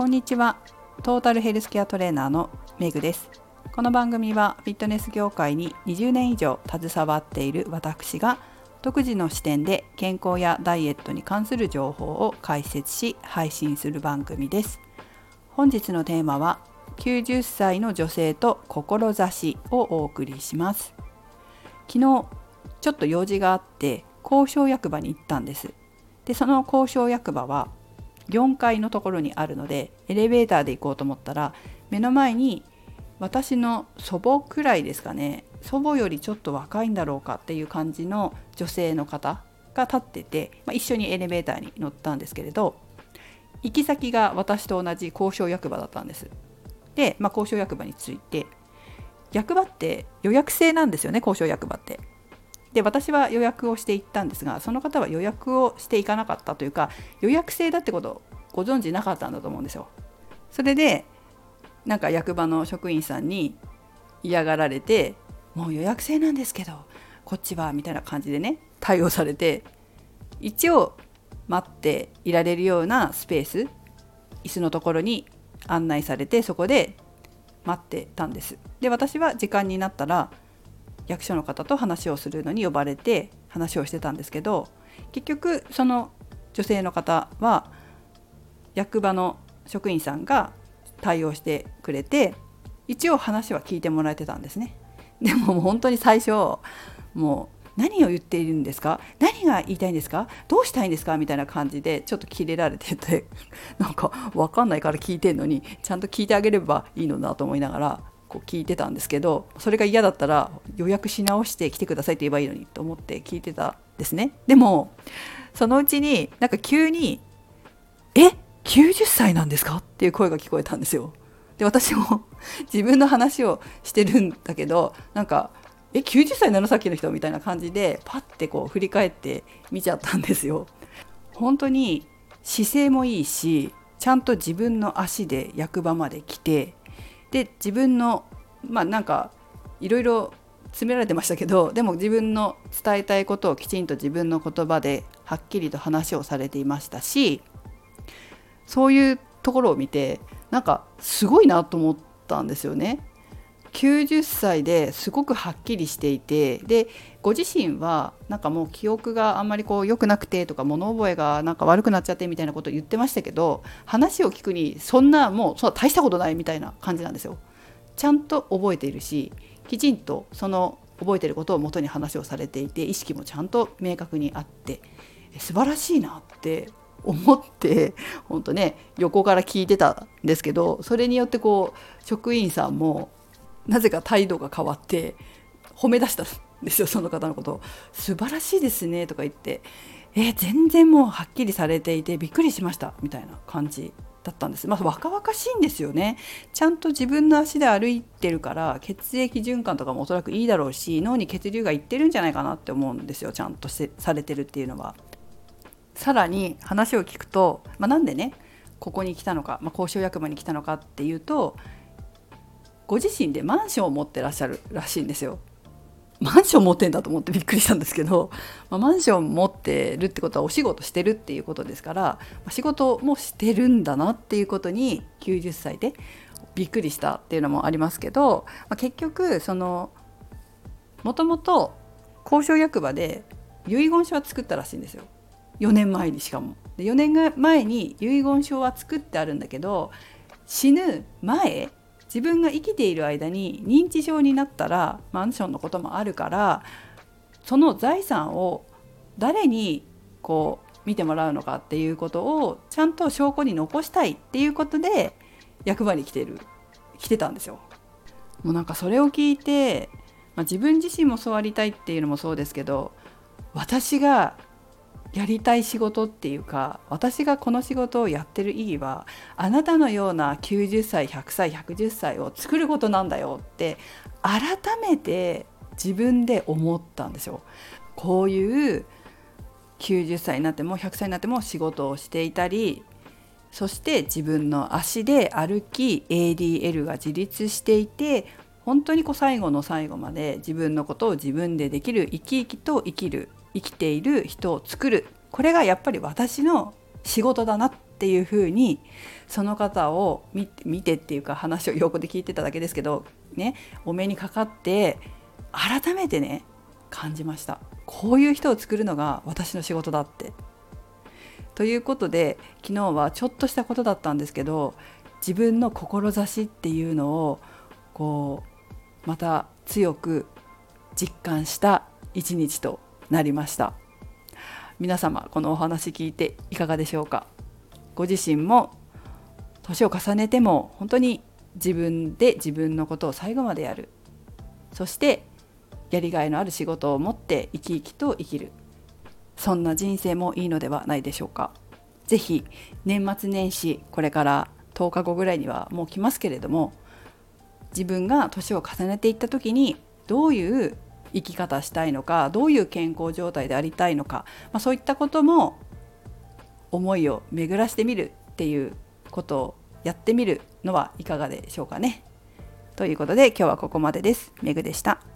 こんにちは。トータルヘルスケアトレーナーのメグです。この番組はフィットネス業界に20年以上携わっている私が独自の視点で健康やダイエットに関する情報を解説し配信する番組です。本日のテーマは90歳の女性と志をお送りします。昨日ちょっと用事があって交渉役場に行ったんです。でその交渉役場は4階のところにあるのでエレベーターで行こうと思ったら目の前に私の祖母くらいですかね祖母よりちょっと若いんだろうかっていう感じの女性の方が立ってて、まあ、一緒にエレベーターに乗ったんですけれど行き先が私と同じ交渉役場だったんです。で、まあ、交渉役場について役場って予約制なんですよね交渉役場って。で私は予約をしていったんですがその方は予約をしていかなかったというか予約制だってことをご存知なかったんだと思うんですよ。それでなんか役場の職員さんに嫌がられて「もう予約制なんですけどこっちは」みたいな感じでね対応されて一応待っていられるようなスペース椅子のところに案内されてそこで待ってたんです。で私は時間になったら役所の方と話をするのに呼ばれて話をしてたんですけど結局その女性の方は役場の職員さんが対応してくれて一応話は聞いてもらえてたんですね。でももう本当に最初もう何を言っているんですか？何が言いたいんですか？どうしたいんですか？みたいな感じでちょっとキレられてて なんか分かんないから聞いてんのにちゃんと聞いてあげればいいのだと思いながらこう聞いてたんですけどそれが嫌だったら予約し直して来てくださいって言えばいいのにと思って聞いてたんですねでもそのうちになんか急に「え90歳なんですか?」っていう声が聞こえたんですよ。で私も自分の話をしてるんだけどなんか「え90歳なのさっきの人」みたいな感じでパッてこう振り返って見ちゃったんですよ。本当に姿勢もいいしちゃんと自分の足で役場まで来てで自分のまあなんかいろいろ詰められてましたけど でも自分の伝えたいことをきちんと自分の言葉ではっきりと話をされていましたしそういうところを見てなんかすごいなと思ったんですよね。90歳ですごくはっきりしていてでご自身はなんかもう記憶があんまりこう良くなくてとか物覚えがなんか悪くなっちゃってみたいなことを言ってましたけど話を聞くにそんなもうそんな大したことないみたいな感じなんですよ。ちゃんと覚えているしきちんとその覚えてることをもとに話をされていて意識もちゃんと明確にあって素晴らしいなって思って本当ね横から聞いてたんですけどそれによってこう職員さんもなぜか態度が変わって褒め出したんですよ その方のことを「素晴らしいですね」とか言って「えー、全然もうはっきりされていてびっくりしました」みたいな感じだったんです。まあ若々しいんですよね。ちゃんと自分の足で歩いてるから血液循環とかもおそらくいいだろうし脳に血流がいってるんじゃないかなって思うんですよちゃんとされてるっていうのは。さらに話を聞くと、まあ、なんでねここに来たのか、まあ、交渉役場に来たのかっていうとご自身でマンションを持ってらっしゃるらしいんですよ。マンション持ってんだと思ってびっくりしたんですけど、まあ、マンション持ってるってことはお仕事してるっていうことですから、まあ、仕事もしてるんだなっていうことに90歳でびっくりしたっていうのもありますけど、まあ、結局そのもともと交渉役場で遺言書は作ったらしいんですよ4年前にしかも。で4年前に遺言書は作ってあるんだけど死ぬ前自分が生きている間に認知症になったらマンションのこともあるからその財産を誰にこう見てもらうのかっていうことをちゃんと証拠に残したいっていうことで役場に来てる来てたんですよ。もうなんかそれを聞いて、まあ、自分自身もそうありたいっていうのもそうですけど私がやりたい仕事っていうか私がこの仕事をやってる意義はあなたのような90歳100歳110歳を作ることなんだよって改めて自分で思ったんですよ。こういう90歳になっても100歳になっても仕事をしていたりそして自分の足で歩き ADL が自立していて本当にこう最後の最後まで自分のことを自分でできる生き生きと生きる生きている人を作る。これがやっぱり私の仕事だなっていうふうにその方を見見てっていうか話を横で聞いてただけですけどねお目にかかって改めてね感じました。こういう人を作るのが私の仕事だって。ということで昨日はちょっとしたことだったんですけど自分の志っていうのをこうまた強く実感した一日となりました。皆様このお話聞いていかがでしょうか？ご自身も年を重ねても本当に自分で自分のことを最後までやる。そしてやりがいのある仕事を持って生き生きと生きる。そんな人生もいいのではないでしょうか？是非年末年始これから10日後ぐらいにはもう来ますけれども自分が年を重ねていった時にどういう生き方したいのかどういう健康状態でありたいのか、まあ、そういったことも思いを巡らしてみるっていうことをやってみるのはいかがでしょうかね。ということで今日はここまでです。めぐでした。